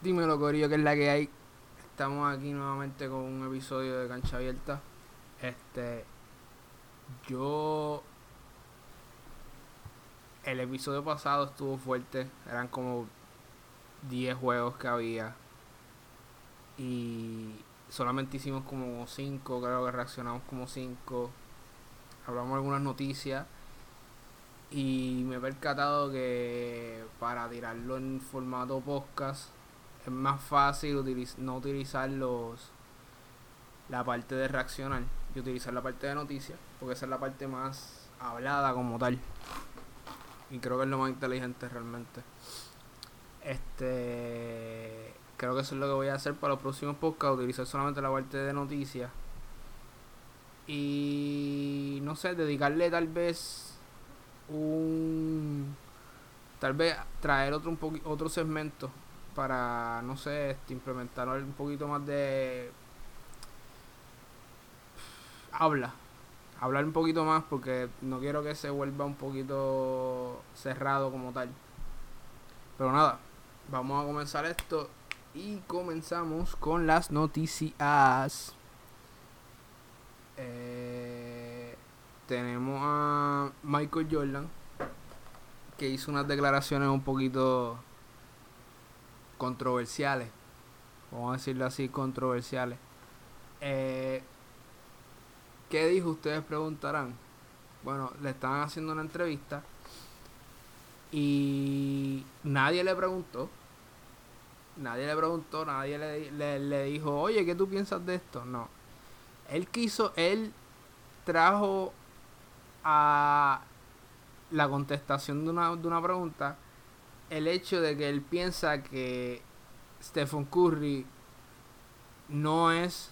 Dímelo, Corillo, que es la que hay. Estamos aquí nuevamente con un episodio de Cancha Abierta. Este. Yo. El episodio pasado estuvo fuerte. Eran como 10 juegos que había. Y solamente hicimos como 5. Creo que reaccionamos como 5. Hablamos algunas noticias. Y me he percatado que para tirarlo en formato podcast es más fácil no utilizar los la parte de reaccionar y utilizar la parte de noticias, porque esa es la parte más hablada como tal. Y creo que es lo más inteligente realmente. Este creo que eso es lo que voy a hacer para los próximos podcasts, utilizar solamente la parte de noticias. Y no sé, dedicarle tal vez un tal vez traer otro un otro segmento para, no sé, este, implementar un poquito más de habla. Hablar un poquito más porque no quiero que se vuelva un poquito cerrado como tal. Pero nada, vamos a comenzar esto y comenzamos con las noticias. Eh, tenemos a Michael Jordan que hizo unas declaraciones un poquito controversiales. Vamos a decirlo así, controversiales. Eh, ¿Qué dijo? Ustedes preguntarán. Bueno, le estaban haciendo una entrevista y nadie le preguntó. Nadie le preguntó, nadie le, le, dijo, oye, ¿qué tú piensas de esto? No. Él quiso, él trajo a la contestación de una, de una pregunta el hecho de que él piensa que Stephen Curry no es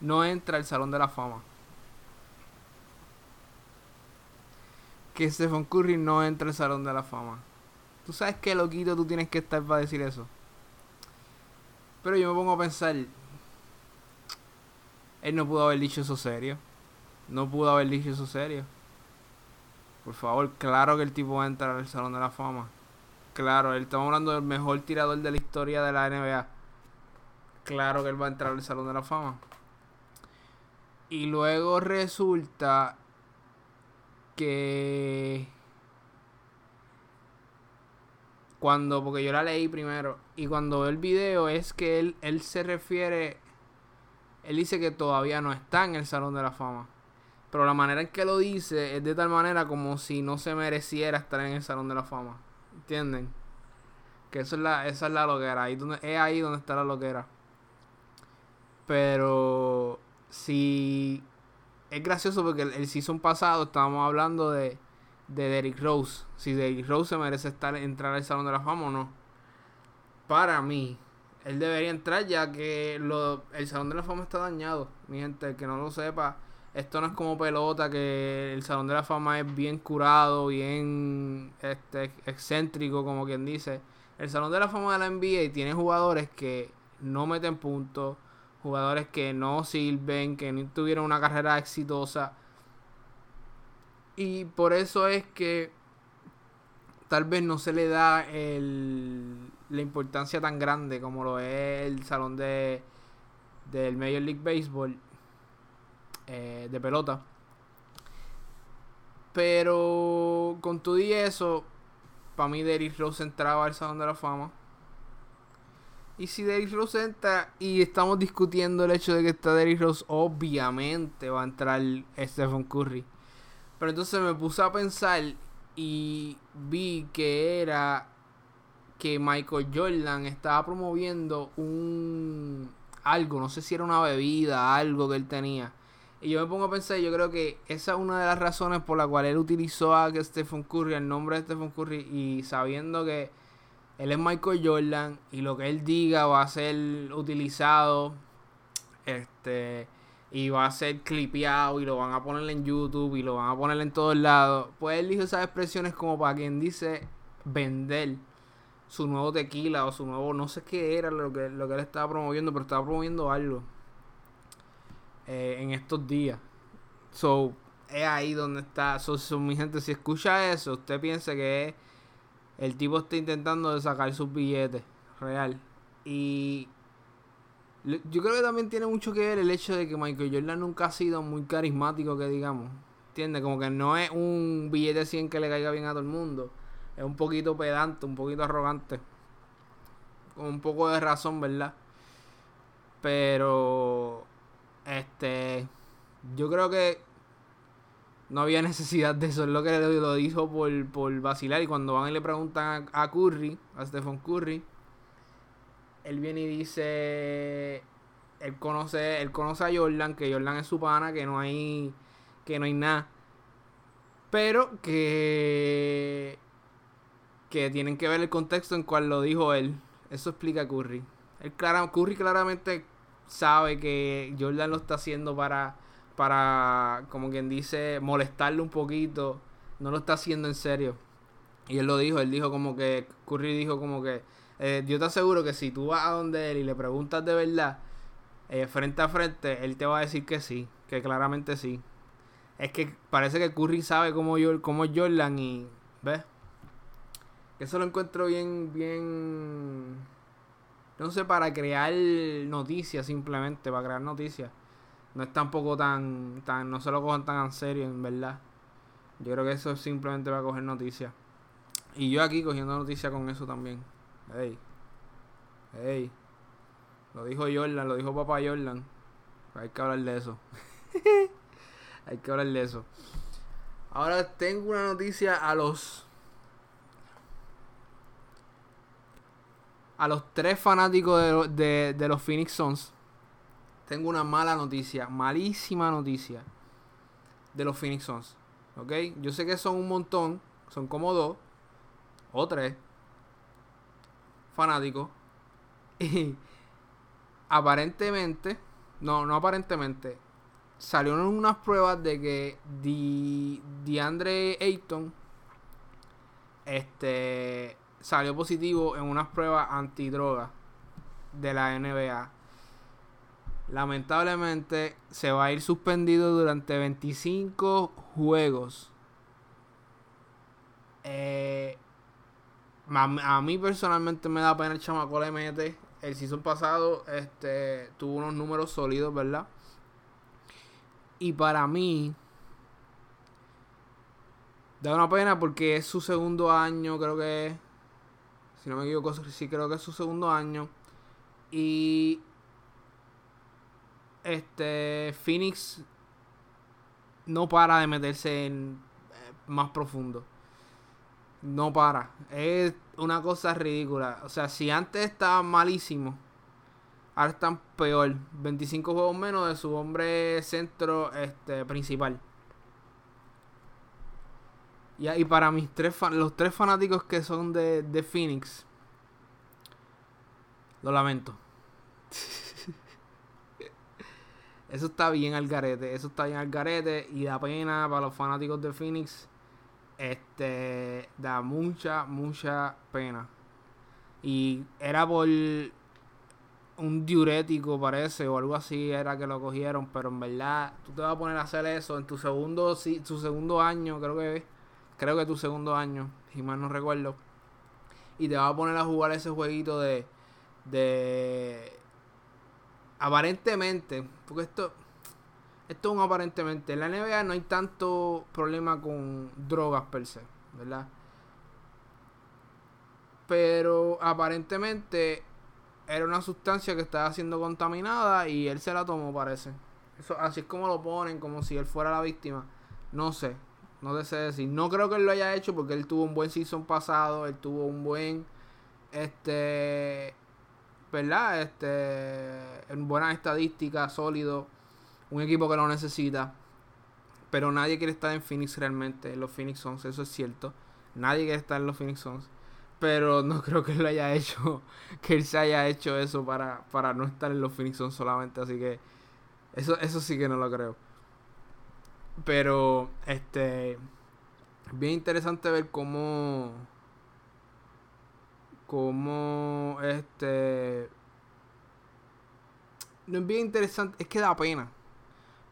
no entra al Salón de la Fama. Que Stephen Curry no entra al Salón de la Fama. Tú sabes qué loquito tú tienes que estar para decir eso. Pero yo me pongo a pensar. Él no pudo haber dicho eso serio. No pudo haber dicho eso serio. Por favor, claro que el tipo va a entrar al Salón de la Fama. Claro, él estamos hablando del mejor tirador de la historia de la NBA. Claro que él va a entrar al Salón de la Fama. Y luego resulta que cuando, porque yo la leí primero, y cuando veo el video es que él, él se refiere, él dice que todavía no está en el Salón de la Fama. Pero la manera en que lo dice es de tal manera como si no se mereciera estar en el Salón de la Fama. ¿Entienden? Que eso es la, esa es la loquera. Ahí donde, es ahí donde está la loquera. Pero si es gracioso porque el, season pasado estábamos hablando de, de Derrick Rose. Si Derrick Rose se merece estar entrar al Salón de la Fama o no. Para mí, él debería entrar ya que lo, el Salón de la Fama está dañado. Mi gente, que no lo sepa esto no es como pelota, que el Salón de la Fama es bien curado, bien este, excéntrico, como quien dice. El Salón de la Fama de la NBA tiene jugadores que no meten puntos, jugadores que no sirven, que no tuvieron una carrera exitosa. Y por eso es que tal vez no se le da el, la importancia tan grande como lo es el salón de del Major League Baseball eh, de pelota. Pero con todo y eso, para mí Derrick Rose entraba al Salón de la Fama. Y si Derrick Rose entra y estamos discutiendo el hecho de que está Derrick Rose, obviamente va a entrar Stephen Curry. Pero entonces me puse a pensar y vi que era que Michael Jordan estaba promoviendo un algo, no sé si era una bebida, algo que él tenía y yo me pongo a pensar, yo creo que esa es una de las razones por la cual él utilizó a Stephen Curry, el nombre de Stephen Curry, y sabiendo que él es Michael Jordan y lo que él diga va a ser utilizado este y va a ser clipeado y lo van a poner en YouTube y lo van a poner en todos lados. Pues él dijo esas expresiones como para quien dice vender su nuevo tequila o su nuevo, no sé qué era lo que, lo que él estaba promoviendo, pero estaba promoviendo algo. Eh, en estos días. So, es ahí donde está. So, mi gente, si escucha eso, usted piensa que el tipo está intentando sacar sus billetes, real. Y yo creo que también tiene mucho que ver el hecho de que Michael Jordan nunca ha sido muy carismático, que digamos. ¿Entiendes? Como que no es un billete 100 que le caiga bien a todo el mundo. Es un poquito pedante, un poquito arrogante. Con un poco de razón, ¿verdad? Pero. Este. Yo creo que. No había necesidad de eso. Es lo que lo dijo por, por vacilar. Y cuando van y le preguntan a, Curry, a Stephen Curry. Él viene y dice. Él conoce, él conoce a Jordan, que Jordan es su pana, que no hay que no hay nada. Pero que que tienen que ver el contexto en cual lo dijo él. Eso explica Curry. El Curry claramente sabe que Jordan lo está haciendo para para como quien dice molestarle un poquito. No lo está haciendo en serio. Y él lo dijo, él dijo como que Curry dijo como que eh, yo te aseguro que si tú vas a donde él y le preguntas de verdad eh, frente a frente, él te va a decir que sí, que claramente sí. Es que parece que Curry sabe cómo, yo, cómo Jordan y. ¿Ves? Eso lo encuentro bien, bien. Sé, para crear noticias simplemente, para crear noticias. No es tampoco tan, tan. No se lo cojan tan en serio, en verdad. Yo creo que eso es simplemente para coger noticias. Y yo aquí cogiendo noticias con eso también. Ey. Ey. Lo dijo Jordan, lo dijo papá Jordan. Hay que hablar de eso. Hay que hablar de eso. Ahora tengo una noticia a los. A los tres fanáticos de, de, los Phoenix Suns. Tengo una mala noticia. Malísima noticia. De los Phoenix Suns. ¿Ok? Yo sé que son un montón. Son como dos. O tres. Fanáticos. Y aparentemente. No, no aparentemente salieron unas pruebas de que DeAndre Ayton este salió positivo en unas pruebas antidroga de la NBA. Lamentablemente se va a ir suspendido durante 25 juegos. Eh, a, mí personalmente me da pena el chamaco le mete. El season pasado este, tuvo unos números sólidos, ¿verdad? Y para mí, da una pena porque es su segundo año, creo que Si no me equivoco, sí creo que es su segundo año. Y este Phoenix no para de meterse en eh, más profundo. No para. Es una cosa ridícula. O sea, si antes estaba malísimo Ahora están peor. 25 juegos menos de su hombre centro este, principal. Y, y para mis tres los tres fanáticos que son de, de Phoenix. Lo lamento. Eso está bien al garete. Eso está bien al garete. Y da pena para los fanáticos de Phoenix. Este. Da mucha, mucha pena. Y era por un diurético parece o algo así era que lo cogieron, pero en verdad tú te vas a poner a hacer eso en tu segundo tu segundo año, creo que creo que tu segundo año, si mal no recuerdo. Y te vas a poner a jugar ese jueguito de de aparentemente, porque esto esto es un aparentemente, en la NBA no hay tanto problema con drogas per se, ¿verdad? Pero aparentemente era una sustancia que estaba siendo contaminada y él se la tomó, parece. Eso, así es como lo ponen, como si él fuera la víctima. No sé, no te sé decir. No creo que él lo haya hecho porque él tuvo un buen season pasado, él tuvo un buen, este, ¿verdad? Este, en buenas estadísticas, sólido, un equipo que lo necesita. Pero nadie quiere estar en Phoenix realmente, en los Phoenix Suns, eso es cierto. Nadie quiere estar en los Phoenix Suns. Pero no creo que él lo haya hecho, que él se haya hecho eso para, para no estar en los Phoenix solamente. Así que eso, eso sí que no lo creo. Pero, este, bien interesante ver cómo, cómo, este, no es bien interesante, es que da pena.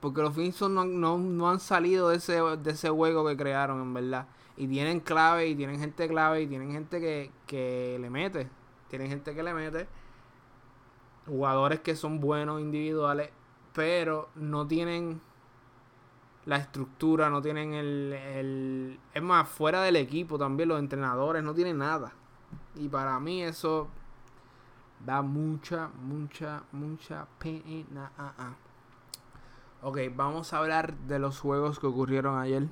Porque los Phoenix no, no, no, han salido de ese, de ese juego que crearon, en verdad. Y tienen clave, y tienen gente clave, y tienen gente que, que le mete. Tienen gente que le mete. Jugadores que son buenos individuales, pero no tienen la estructura, no tienen el, el... Es más, fuera del equipo también, los entrenadores no tienen nada. Y para mí eso da mucha, mucha, mucha pena. Ok, vamos a hablar de los juegos que ocurrieron ayer.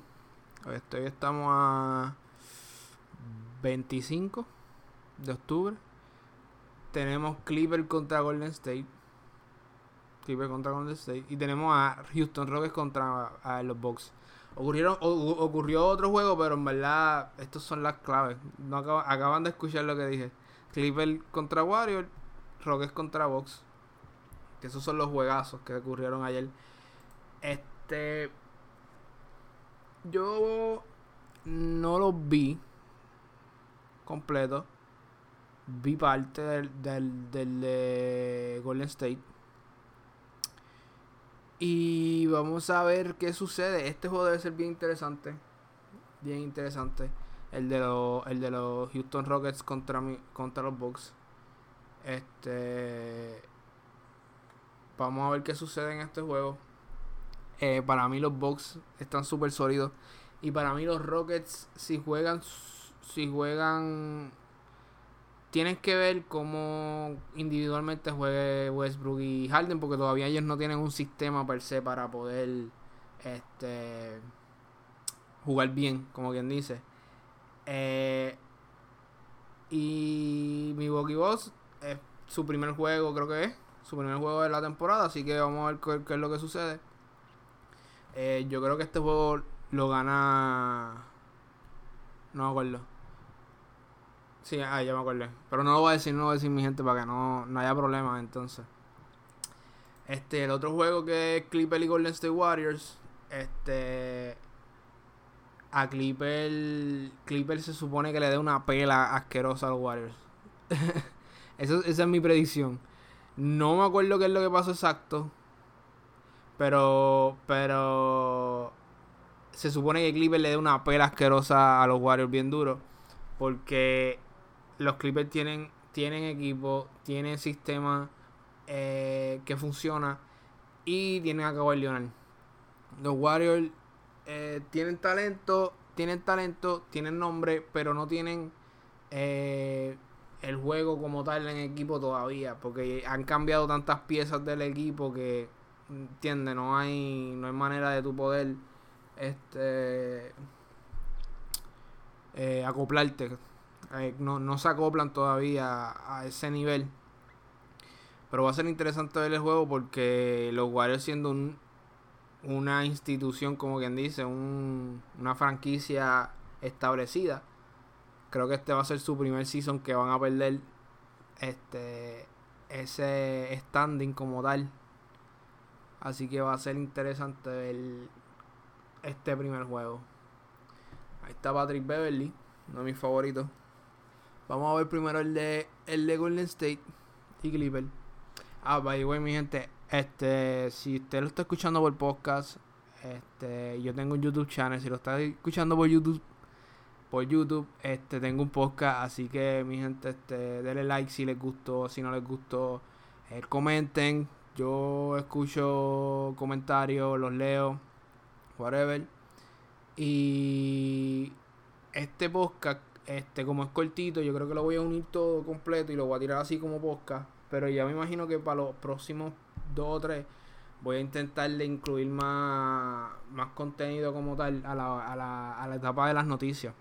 Hoy estamos a 25 de octubre. Tenemos Clipper contra Golden State. Clipper contra Golden State. Y tenemos a Houston Rockets contra los Bucks. Ocurrieron, ocurrió otro juego, pero en verdad, estos son las claves. No acaban, de escuchar lo que dije. Clipper contra Warrior, Rockets contra Bucks. Que esos son los juegazos que ocurrieron ayer. Este. Yo no los vi completo. Vi parte del, del, del de Golden State. Y vamos a ver qué sucede. Este juego debe ser bien interesante. Bien interesante. El de los, el de los Houston Rockets contra, contra los Bucks. Este. Vamos a ver qué sucede en este juego. Eh, para mí los Bucks están súper sólidos. Y para mí los Rockets, si juegan, si juegan, tienen que ver cómo individualmente juegue Westbrook y Harden, porque todavía ellos no tienen un sistema per se para poder este, jugar bien, como quien dice. Eh, y mi Bucky Boss es su primer juego, creo que es. Su primer juego de la temporada, así que vamos a ver qué es lo que sucede. Eh, yo creo que este juego lo gana. No me acuerdo. Sí, ah, ya me acuerdo. Pero no lo voy a decir, no lo voy a decir mi gente para que no, no haya problemas entonces. Este, el otro juego que es Clipper y Golden State Warriors. Este. A Clipper. Clipper se supone que le dé una pela asquerosa a los Warriors. Eso, esa es mi predicción. No me acuerdo qué es lo que pasó exacto. Pero, pero se supone que Clippers le dé una pela asquerosa a los Warriors bien duro. Porque los Clippers tienen, tienen equipo, tienen sistema eh, que funciona y tienen a Kawhi Leonard. Los Warriors eh, tienen talento, tienen talento, tienen nombre, pero no tienen eh, el juego como tal en equipo todavía. Porque han cambiado tantas piezas del equipo que entiende no hay no hay manera de tu poder este acoplarte no, no se acoplan todavía a, ese nivel pero va a ser interesante ver el juego porque los Warriors siendo un, una institución como quien dice un, una franquicia establecida creo que este va a ser su primer season que van a perder este ese standing como tal Así que va a ser interesante ver este primer juego. Ahí está Patrick Beverly, uno de mis favoritos. Vamos a ver primero el de el de Golden State y Clipper. Ah, by the way, mi gente, este, si usted lo está escuchando por podcast, este, yo tengo un YouTube channel, si lo está escuchando por YouTube, por YouTube, este, tengo un podcast, así que mi gente, este, denle like si les gustó, si no les gustó, eh, comenten, yo escucho comentarios, los leo, whatever. Y este podcast, este como es cortito, yo creo que lo voy a unir todo completo y lo voy a tirar así como podcast. Pero ya me imagino que para los próximos dos o tres voy a intentar de incluir más, más contenido como tal a la, a, la, a la etapa de las noticias.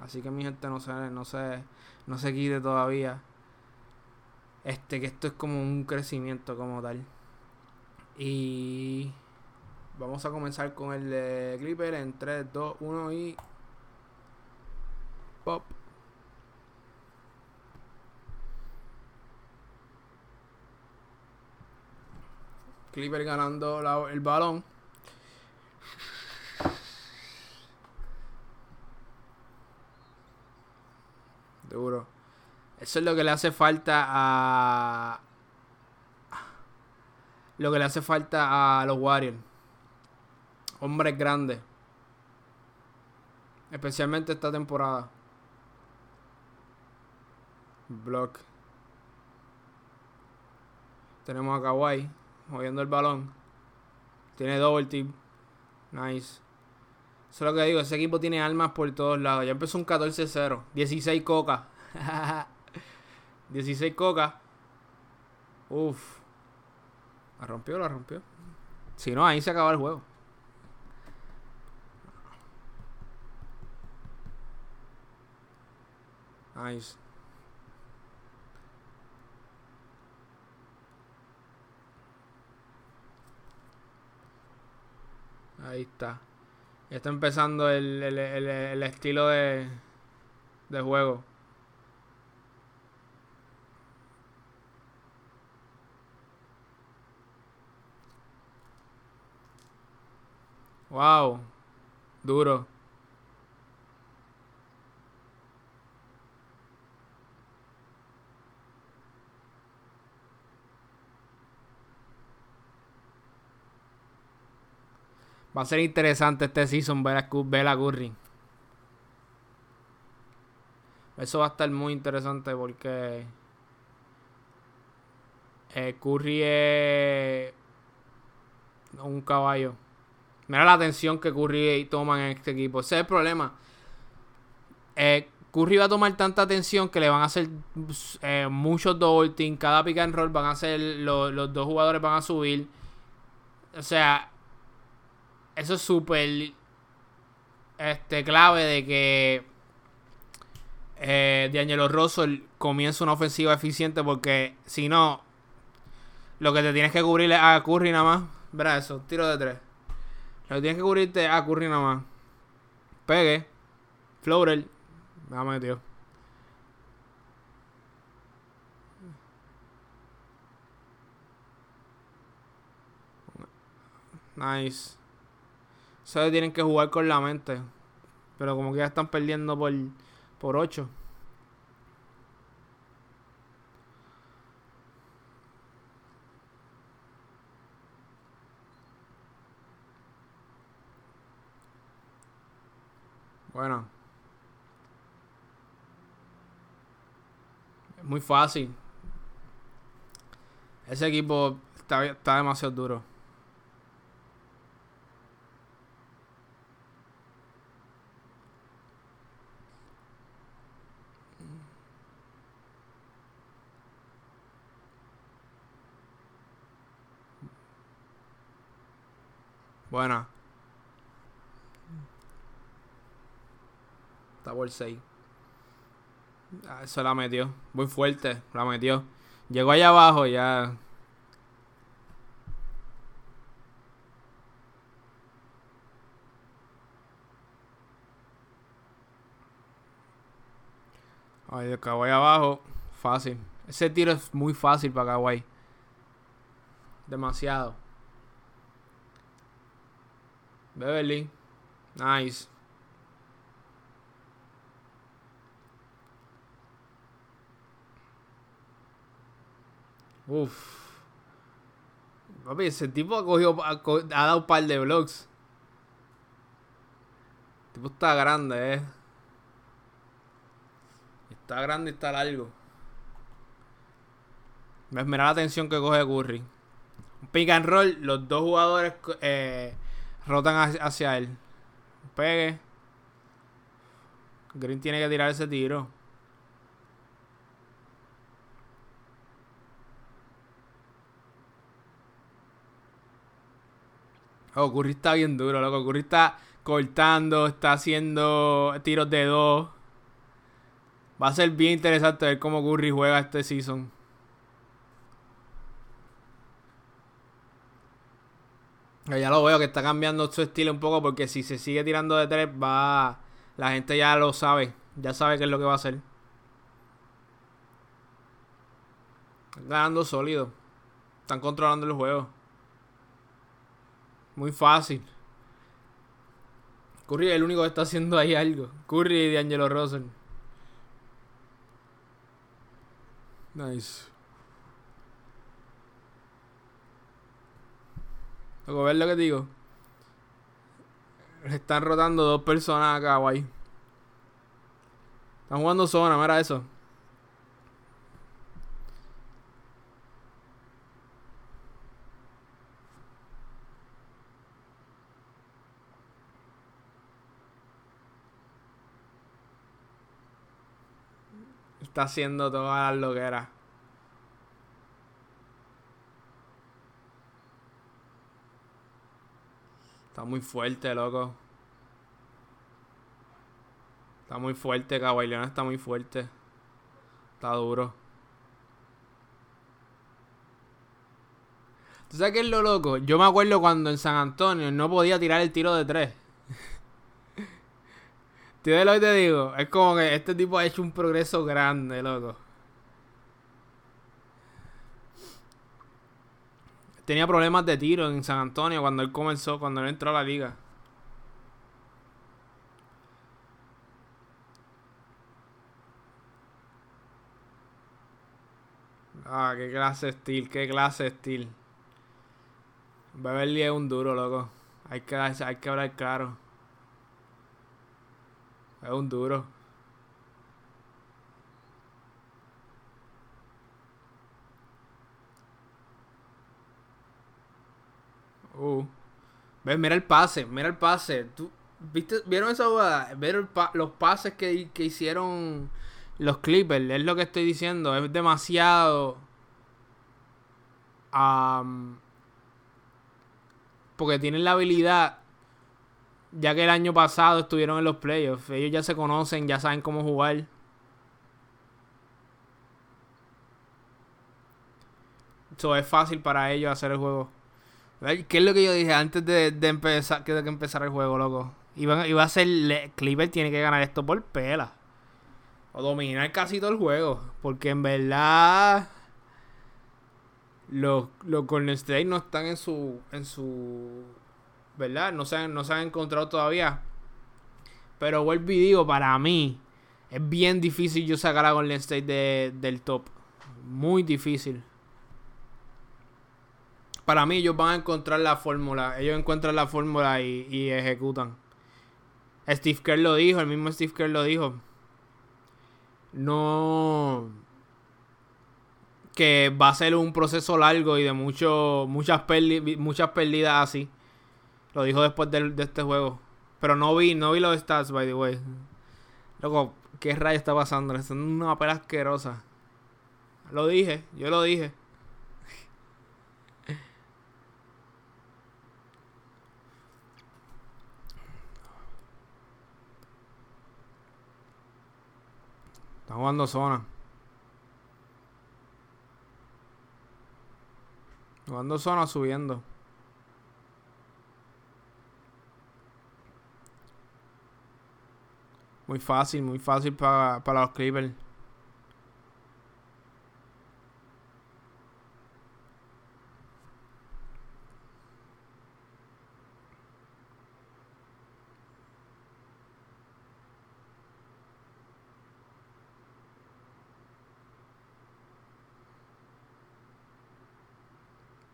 Así que mi gente no se, no se, no se quite todavía. Este, que esto es como un crecimiento como tal. Y vamos a comenzar con el de Clipper en 3, 2, 1 y... Clipper ganando el balón. Seguro. Eso es lo que le hace falta a, lo que le hace falta a los Warriors. hombres grandes. Especialmente esta temporada. Block. Tenemos a Kawhi moviendo el balón. Tiene double team. Nice. Eso es lo que digo, ese equipo tiene armas por todos lados. Ya empezó un 14-0. 16 coca. 16 coca. Uf. La rompió, la rompió. Si no, ahí se acaba el juego. Nice. Ahí está. Ya está empezando el, el, el, el estilo de, de juego. Wow. Duro. Va a ser interesante este season ver a, Curry. Eso va a estar muy interesante porque eh, Curry es un caballo. Mira la atención que Curry toma en este equipo. Ese es el problema. Eh, Curry va a tomar tanta atención que le van a hacer eh, muchos double team. Cada pick and roll van a hacer. los dos jugadores van a subir. O sea, eso es súper este, clave de que eh, D'Angelo Russell comienza una ofensiva eficiente porque si no, lo que te tienes que cubrir es a Curry nada más. Verá eso, tiro de tres. Lo que tienes que cubrirte es a Curry nada más. Pegue. Floater. Me metió. Nice. Ustedes tienen que jugar con la mente. Pero como que ya están perdiendo por, por 8. Bueno. Es muy fácil. Ese equipo está, está demasiado duro. Buena. Está por 6. Ah, eso la metió. Muy fuerte. La metió. Llegó allá abajo ya. Ay, de Kawhi abajo. Fácil. Ese tiro es muy fácil para Kawhi. Demasiado. Beverly. Nice. Uf. Papi, ese tipo ha cogido. Ha, dado un par de blocks. El tipo está grande, eh. Está grande y está largo. Mira la atención que coge Curry. Pick and roll, los dos jugadores eh, rotan hacia él. Pegue. Green tiene que tirar ese tiro. Oh, Curry está bien duro, loco. Curry está cortando, está haciendo tiros de dos. Va a ser bien interesante ver cómo Curry juega este season. Ya lo veo que está cambiando su estilo un poco porque si se sigue tirando de tres va... La gente ya lo sabe. Ya sabe qué es lo que va a hacer. Ganando sólido. Están controlando el juego. Muy fácil. Curry es el único que está haciendo ahí algo. Curry y D'Angelo Russell. Nice. Luego, ver lo que digo. Están rotando dos personas acá, guay. Están jugando zona, mira eso. Está haciendo todas las loqueras. Está muy fuerte, loco. Está muy fuerte, Leonard está muy fuerte. Está duro. ¿Tú sabes qué es lo loco? Yo me acuerdo cuando en San Antonio no podía tirar el tiro de tres. ¿Tú ves lo te digo? Es como que este tipo ha hecho un progreso grande, loco. Tenía problemas de tiro en San Antonio cuando él comenzó, cuando él entró a la liga. Ah, qué clase de steel, qué clase de steel. Beverly es un duro, loco. Hay que, hay que hablar claro. Es un duro. Uh. ¿Ves? Mira el pase, mira el pase. ¿Tú, ¿viste, ¿Vieron esa jugada? ¿Vieron los pases que, que hicieron los Clippers? Es lo que estoy diciendo. Es demasiado. porque tienen la habilidad. Ya que el año pasado estuvieron en los playoffs. Ellos ya se conocen, ya saben cómo jugar. Eso es fácil para ellos hacer el juego. ¿Qué es lo que yo dije antes de, empezar que, de que empezara el juego, loco? Iba, iba a ser. Clipper tiene que ganar esto por pela. O dominar casi todo el juego. Porque en verdad. Los, los Golden State no están en su. en su. ¿Verdad? No se han, no se han encontrado todavía. Pero vuelvo y digo, para mí. Es bien difícil yo sacar a Golden State del top. Muy difícil para mí ellos van a encontrar la fórmula. Ellos encuentran la fórmula y, ejecutan. Steve Kerr lo dijo, el mismo Steve Kerr lo dijo. No. Que va a ser un proceso largo y de mucho, muchas, muchas pérdidas así. Lo dijo después de, este juego. Pero no vi, no vi los stats, by the way. Loco, ¿qué rayo está pasando? Es una pela asquerosa. Lo dije, yo lo dije. Está jugando zona. Jugando zona subiendo. Muy fácil, muy fácil para, para los Clippers.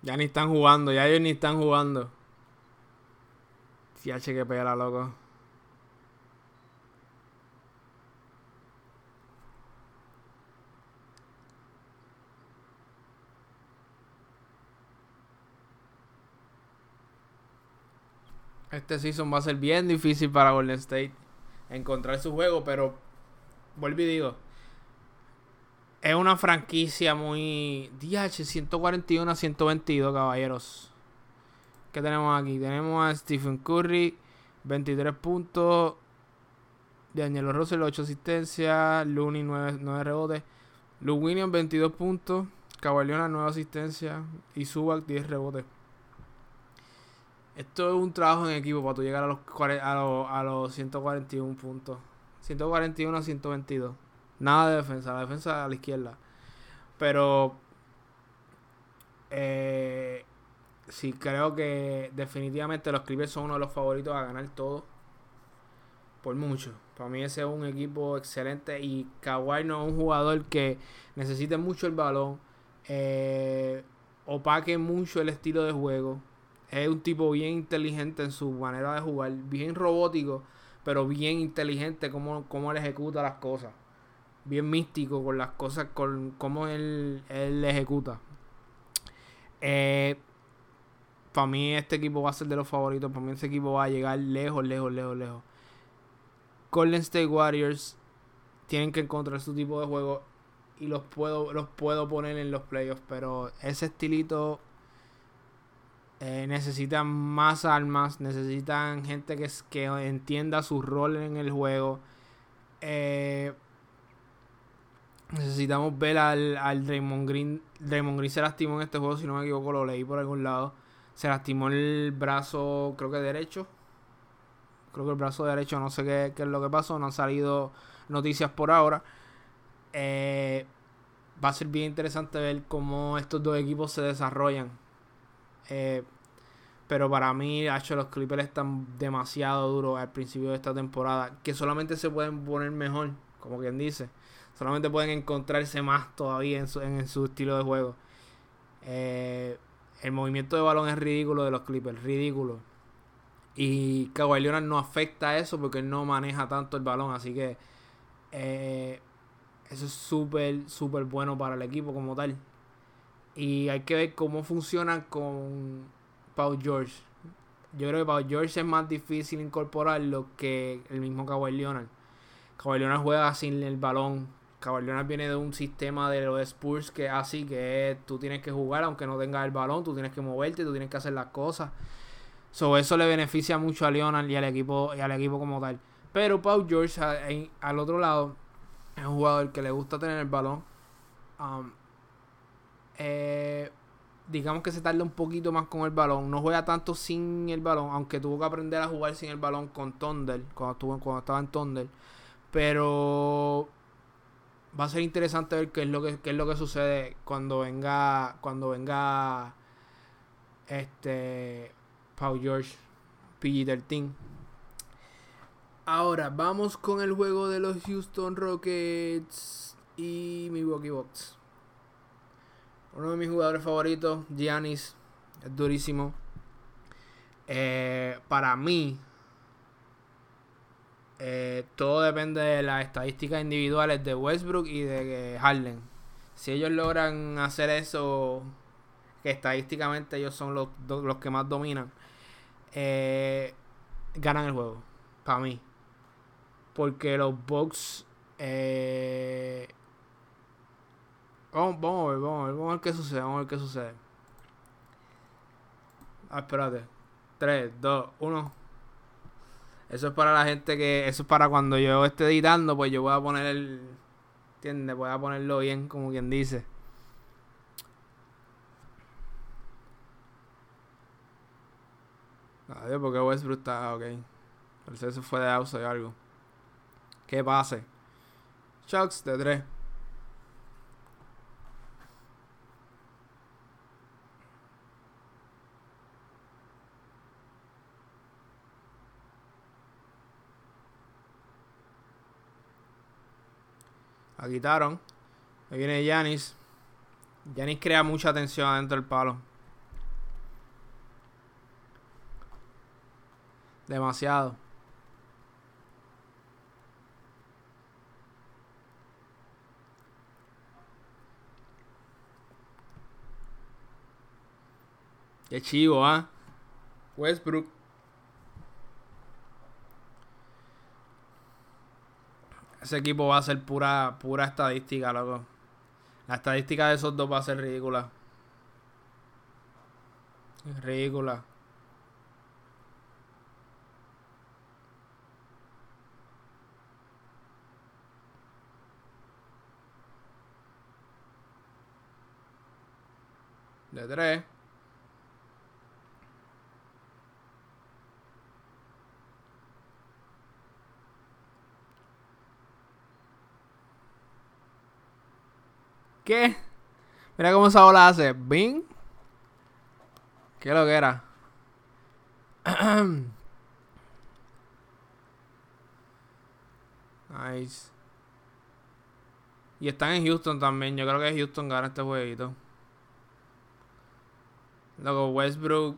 Ya ni están jugando, ya ellos ni están jugando. H que pega loco. Este season va a ser bien difícil para Golden State encontrar su juego, pero vuelvo y digo, es una franquicia muy. DH 141 a 122, caballeros. ¿Qué tenemos aquí? Tenemos a Stephen Curry, 23 puntos. Daniel Russell, 8 asistencias. Looney, 9, rebotes. Luke Williams, 22 puntos. Caballona, 9 asistencias. Y Subac, 10 rebotes. Esto es un trabajo en equipo para tú llegar a los, a los, a los 141 puntos. 141 a 122. Nada de defensa, la defensa a la izquierda. Pero eh, sí creo que definitivamente los Clippers son uno de los favoritos a ganar todo. Por mucho. Para mí ese es un equipo excelente y Kawhi no es un jugador que necesite mucho el balón. Eh, opaque mucho el estilo de juego. Es un tipo bien inteligente en su manera de jugar, bien robótico, pero bien inteligente como, como él ejecuta las cosas. Bien místico con las cosas, con cómo él, él ejecuta. Eh, para mí este equipo va a ser de los favoritos. Para mí este equipo va a llegar lejos, lejos, lejos, lejos. Golden State Warriors tienen que encontrar su tipo de juego y los puedo, los puedo poner en los playoffs. Pero ese estilito eh, necesitan más armas, necesitan gente que, que entienda su rol en el juego. Eh, necesitamos ver al, al Draymond Green. Draymond Green se lastimó en este juego, si no me equivoco, lo leí por algún lado. Se lastimó el brazo, creo que derecho. Creo que el brazo derecho, no sé qué, qué es lo que pasó. No han salido noticias por ahora. Eh, va a ser bien interesante ver cómo estos dos equipos se desarrollan. Eh, pero para mí, hecho, los Clippers están demasiado duros al principio de esta temporada. Que solamente se pueden poner mejor, como quien dice. Solamente pueden encontrarse más todavía en su, en su estilo de juego. Eh, el movimiento de balón es ridículo de los Clippers, ridículo. Y Kawhi Leonard no afecta eso porque él no maneja tanto el balón. Así que eh, eso es súper, súper bueno para el equipo como tal. Y hay que ver cómo funciona con Paul George. Yo creo que Paul George es más difícil incorporarlo que el mismo Kawhi Leonard. Kawhi Leonard juega sin el balón. Kawhi Leonard viene de un sistema de los Spurs que es así, que tú tienes que jugar aunque no tengas el balón, tú tienes que moverte, tú tienes que hacer las cosas. So, eso le beneficia mucho a Leonard y al equipo y al equipo como tal. Pero Paul George al otro lado es un jugador que le gusta tener el balón. Um, eh, digamos que se tarda un poquito más con el balón. No juega tanto sin el balón, aunque tuvo que aprender a jugar sin el balón con Thunder, cuando, estuvo, cuando estaba en Thunder. Pero va a ser interesante ver qué es lo que, qué es lo que sucede cuando venga cuando venga este Paul George PG-13 ahora vamos con el juego de los Houston Rockets y Milwaukee Bucks uno de mis jugadores favoritos Giannis es durísimo eh, para mí eh, todo depende de las estadísticas individuales de Westbrook y de Harden. Si ellos logran hacer eso, que estadísticamente ellos son los, los que más dominan, eh, ganan el juego. Para mí. Porque los Bucks. Vamos, vamos a ver, vamos a ver, vamos a ver qué sucede, vamos a ver qué sucede. Ah, espérate. 3, 2, 1. Eso es para la gente que. Eso es para cuando yo esté editando, pues yo voy a poner el. ¿Entiendes? Voy a ponerlo bien, como quien dice. Adiós, porque Westbrook está. Ok. Parece que eso fue de auto y algo. ¿Qué pase? Chucks de 3. Quitaron. Ahí viene Yanis. Yanis crea mucha tensión adentro del palo. Demasiado. Qué chivo, ¿ah? Westbrook. Ese equipo va a ser pura, pura estadística, loco. La estadística de esos dos va a ser ridícula. Ridícula. De tres. ¿Qué? Mira cómo esa bola hace. ¿Bing? ¿Qué lo que era? nice. Y están en Houston también. Yo creo que Houston gana este jueguito. Luego Westbrook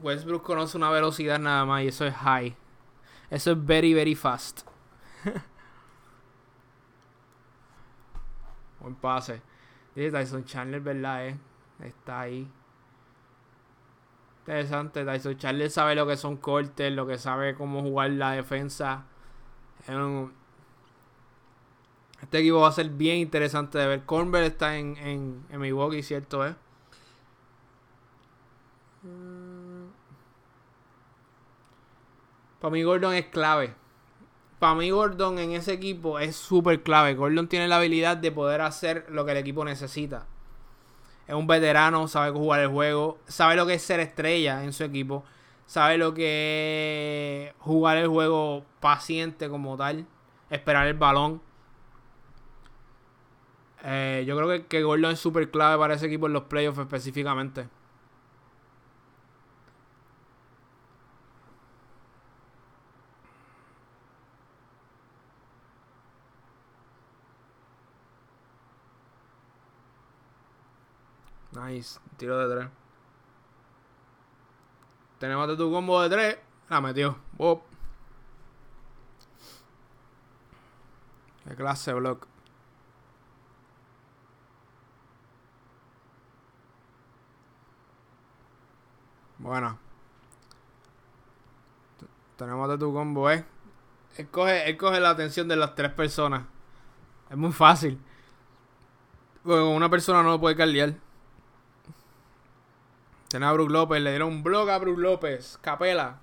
Westbrook conoce una velocidad nada más y eso es high. Eso es very, very fast. Buen pase. Dice Tyson Chandler, ¿verdad? Eh? Está ahí. Interesante. Tyson Chandler sabe lo que son cortes, lo que sabe cómo jugar la defensa. Este equipo va a ser bien interesante de ver. Cornbell está en, en, en Milwaukee, ¿cierto? Eh? Para mí Gordon es clave. Para mí Gordon en ese equipo es súper clave. Gordon tiene la habilidad de poder hacer lo que el equipo necesita. Es un veterano, sabe jugar el juego, sabe lo que es ser estrella en su equipo, sabe lo que es jugar el juego paciente como tal, esperar el balón. Eh, yo creo que, que Gordon es súper clave para ese equipo en los playoffs específicamente. Nice. Tiro de tres. Tenemos de tu combo de tres. La metió. Bob. Qué clase block. Bueno. Tenemos de tu combo, eh. Él coge, coge la atención de las tres personas. Es muy fácil. Una persona no lo puede caldear. Tiene a Brook López, le dieron un blog a Brook López. Capela.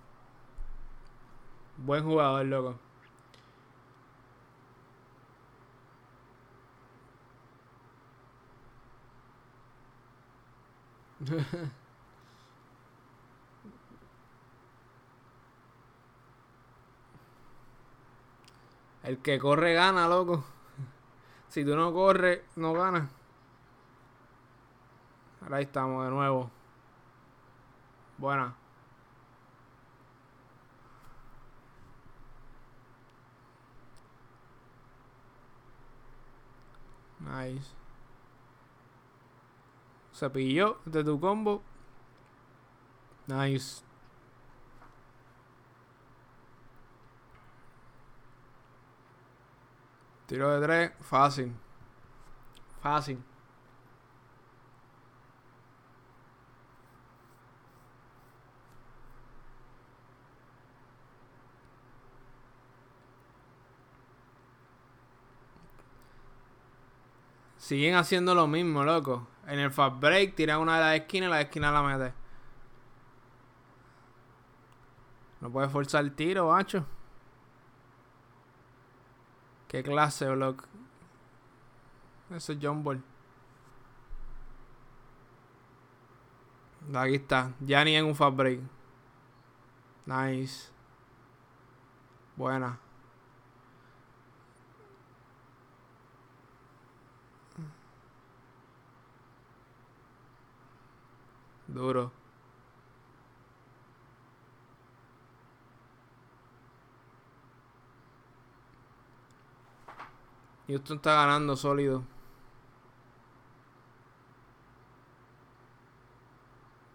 Buen jugador, loco. El que corre gana, loco. Si tú no corres, no ganas. Ahora ahí estamos de nuevo. Buena. Nice. Se pilló de tu combo. Nice. Tiro de tres, fácil. Fácil. Siguen haciendo lo mismo, loco. En el fast break tiran una de las esquinas y la esquina la mete. No puede forzar el tiro, macho. Qué clase, loco. Eso es John Ball. Aquí está. Ya ni en un fast break. Nice. Buena. Duro. Houston está ganando sólido.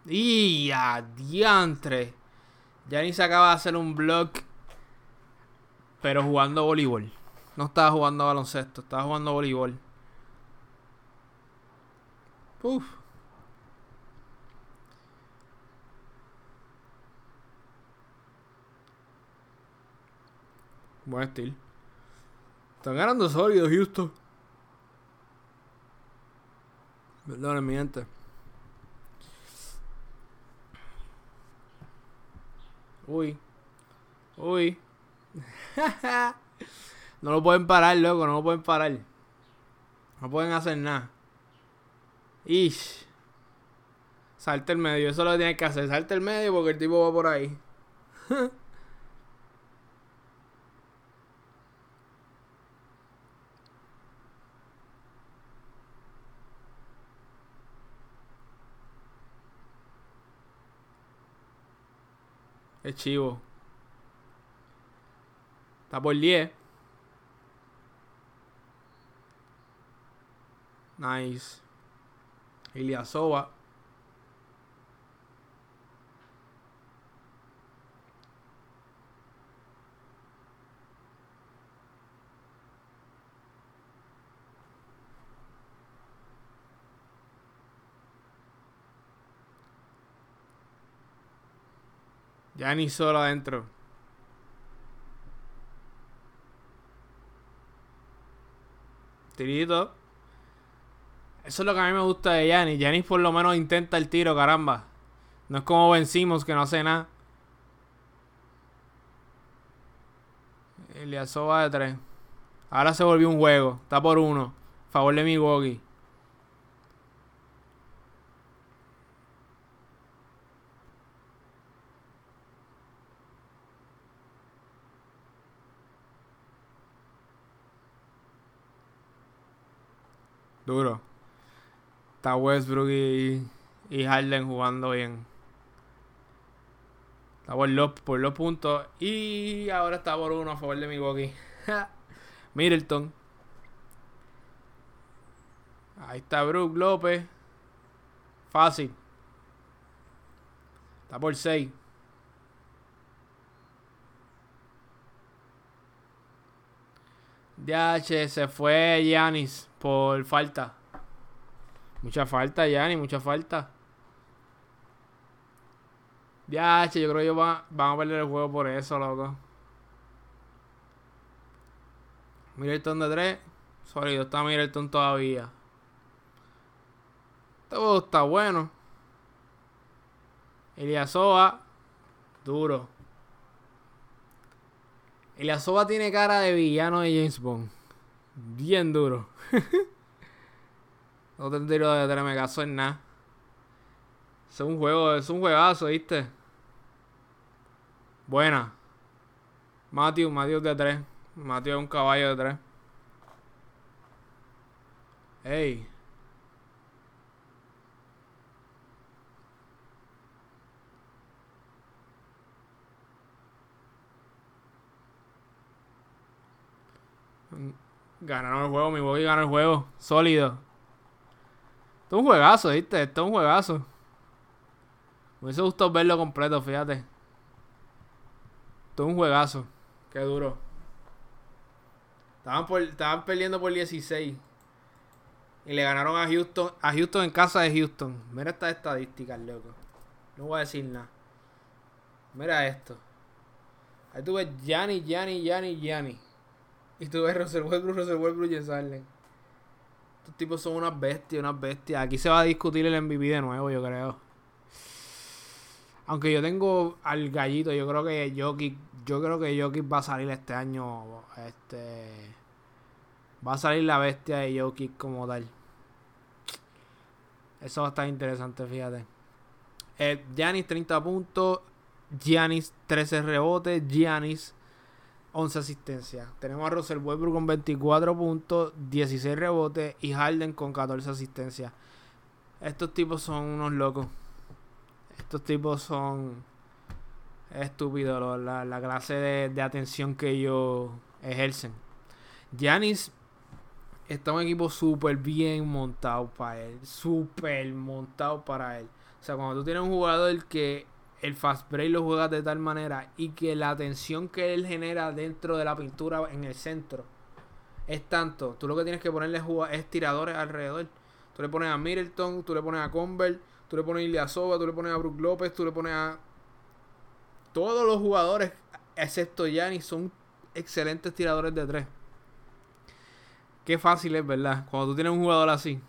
Y a diantre. Ya ni se acaba de hacer un block. Pero jugando voleibol. No estaba jugando baloncesto, estaba jugando voleibol. Uf. Buen estilo. Están ganando sólido Houston. Perdón, mi gente. Uy. Uy. no lo pueden parar, loco. No lo pueden parar. No pueden hacer nada. Ish. Salte el medio. Eso es lo que tienes que hacer. Salte el medio porque el tipo va por ahí. Es chivo. Está por 10. Nice. Iliasova. Ya solo adentro. Tirito. Eso es lo que a mí me gusta de Yanis. Yanis por lo menos intenta el tiro, caramba. No es como vencimos que no hace nada. Eliasova de 3. Ahora se volvió un juego. Está por uno. Favor de Milwaukee. Duro. Está Westbrook y, y Harden jugando bien. Está por los, por los puntos. Y ahora está por uno a favor de Milwaukee. Middleton. Ahí está Brook López. Fácil. Está por 6. DH se fue Yanis por falta. Mucha falta, Yanis, mucha falta. DH, yo creo que ellos van, a perder el juego por eso, loco. Middleton de 3. Sólido, está Middleton todavía. Todo está bueno. Eliasoa. Duro. Eliasoa tiene cara de villano de James Bond. Bien duro. Otro tiro de 3 me caso en nada. Es un juego, es un juegazo, ¿viste? Buena. Matthew, Matthew de 3. Mateo es un caballo de tres. Ey. Ganaron el juego, mi boy ganó el juego. Sólido. Esto es un juegazo, ¿viste? Esto es un juegazo. Me hubiese gustado verlo completo, fíjate. Esto es un juegazo. Qué duro. Estaban, por, estaban perdiendo por 16. Y le ganaron a Houston. A Houston en casa de Houston. Mira estas estadísticas, loco. No voy a decir nada. Mira esto. Ahí tú ves Gianni, Gianni, Gianni, Gianni. Y tú ves Russell Westbrook, Russell Westbrook y Allen. Estos tipos son unas bestias, unas bestias. Aquí se va a discutir el MVP de nuevo, yo creo. Aunque yo tengo al gallito, yo creo que Jokic, yo creo que Jokic va a salir este año. Este. Va a salir la bestia de Jokic como tal. Eso va a estar interesante, fíjate. Eh, Giannis 30 puntos. Giannis 13 rebotes. Giannis 11 asistencias. Tenemos a Russell Westbrook con 24 puntos, 16 rebotes y Harden con 14 asistencias. Estos tipos son unos locos. Estos tipos son estúpidos, la, la clase de, de, atención que ellos ejercen. Giannis está un equipo súper bien montado para él, súper montado para él. O sea, cuando tú tienes un jugador que el fast break lo juega de tal manera y que la atención que él genera dentro de la pintura en el centro es tanto, tú lo que tienes que ponerle es tiradores alrededor. Tú le pones a Middleton, tú le pones a Convert, tú le pones a Iliasova, tú le pones a Brook López, tú le pones a. Todos los jugadores, excepto Yanni, son excelentes tiradores de tres. Qué fácil es, ¿verdad? Cuando tú tienes un jugador así.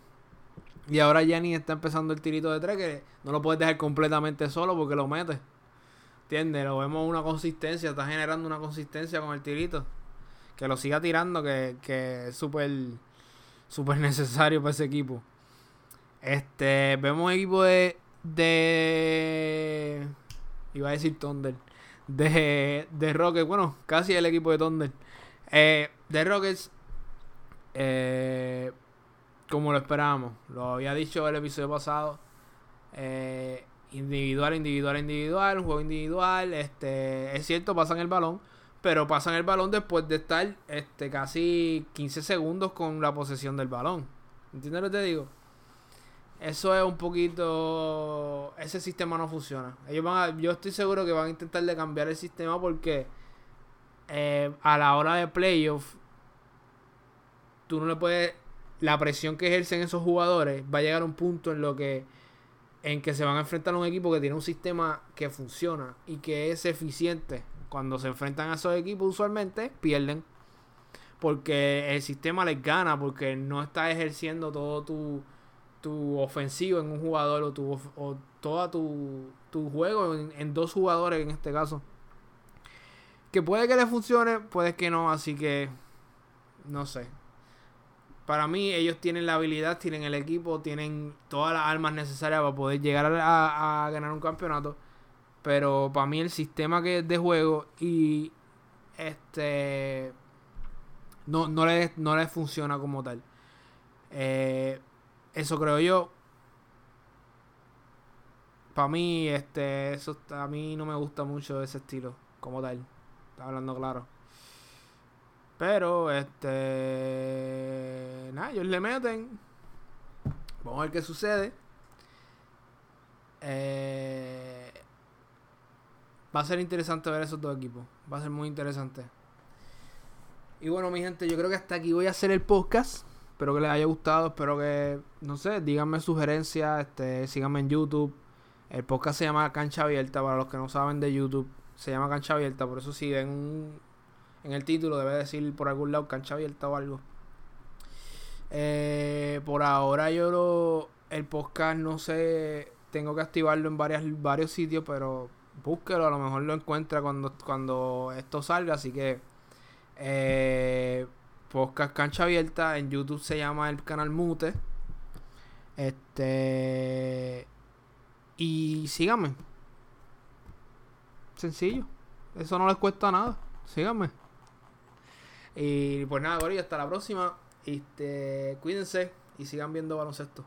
Y ahora Yanni está empezando el tirito de tres que no lo puedes dejar completamente solo porque lo metes. ¿Entiendes? Lo vemos una consistencia, está generando una consistencia con el tirito. Que lo siga tirando, que, que es súper súper necesario para ese equipo. Este, vemos equipo de. de. Iba a decir Thunder. De, de Rockets. Bueno, casi el equipo de Thunder. Eh, de Rockets. Eh, como lo esperábamos. Lo había dicho el episodio pasado. Eh, individual, individual, individual. Un juego individual. Este, es cierto, pasan el balón. Pero pasan el balón después de estar este, casi 15 segundos con la posesión del balón. ¿Entiendes lo que te digo? Eso es un poquito. Ese sistema no funciona. Ellos van yo estoy seguro que van a intentar de cambiar el sistema porque eh, a la hora de playoff, tú no le puedes. La presión que ejercen esos jugadores va a llegar a un punto en lo que en que se van a enfrentar a un equipo que tiene un sistema que funciona y que es eficiente. Cuando se enfrentan a esos equipos usualmente pierden. Porque el sistema les gana, porque no está ejerciendo todo tu, tu ofensivo en un jugador o, tu, o toda tu, tu juego en, en dos jugadores en este caso. Que puede que le funcione, puede que no, así que no sé. Para mí ellos tienen la habilidad, tienen el equipo, tienen todas las armas necesarias para poder llegar a, ganar un campeonato. Pero para mí el sistema que es de juego y este no, no, les, no les funciona como tal. Eh, eso creo yo. Para mí, este, eso a mí no me gusta mucho ese estilo como tal. Está hablando claro. Pero, este. Nada, ellos le meten. Vamos a ver qué sucede. Eh, va a ser interesante ver esos dos equipos. Va a ser muy interesante. Y bueno, mi gente, yo creo que hasta aquí voy a hacer el podcast. Espero que les haya gustado. Espero que, no sé, díganme sugerencias. Este, síganme en YouTube. El podcast se llama Cancha Abierta. Para los que no saben de YouTube, se llama Cancha Abierta. Por eso, si ven en el título debe decir por algún lado cancha abierta o algo. Eh, por ahora yo lo, el podcast no sé, tengo que activarlo en varias, varios sitios, pero búsquelo, a lo mejor lo encuentra cuando, cuando esto salga, así que eh, podcast cancha abierta, en YouTube se llama el canal Mute. Este y síganme. Sencillo. Eso no les cuesta nada. Síganme. Y pues nada, Gori, hasta la próxima. Este, cuídense y sigan viendo baloncesto.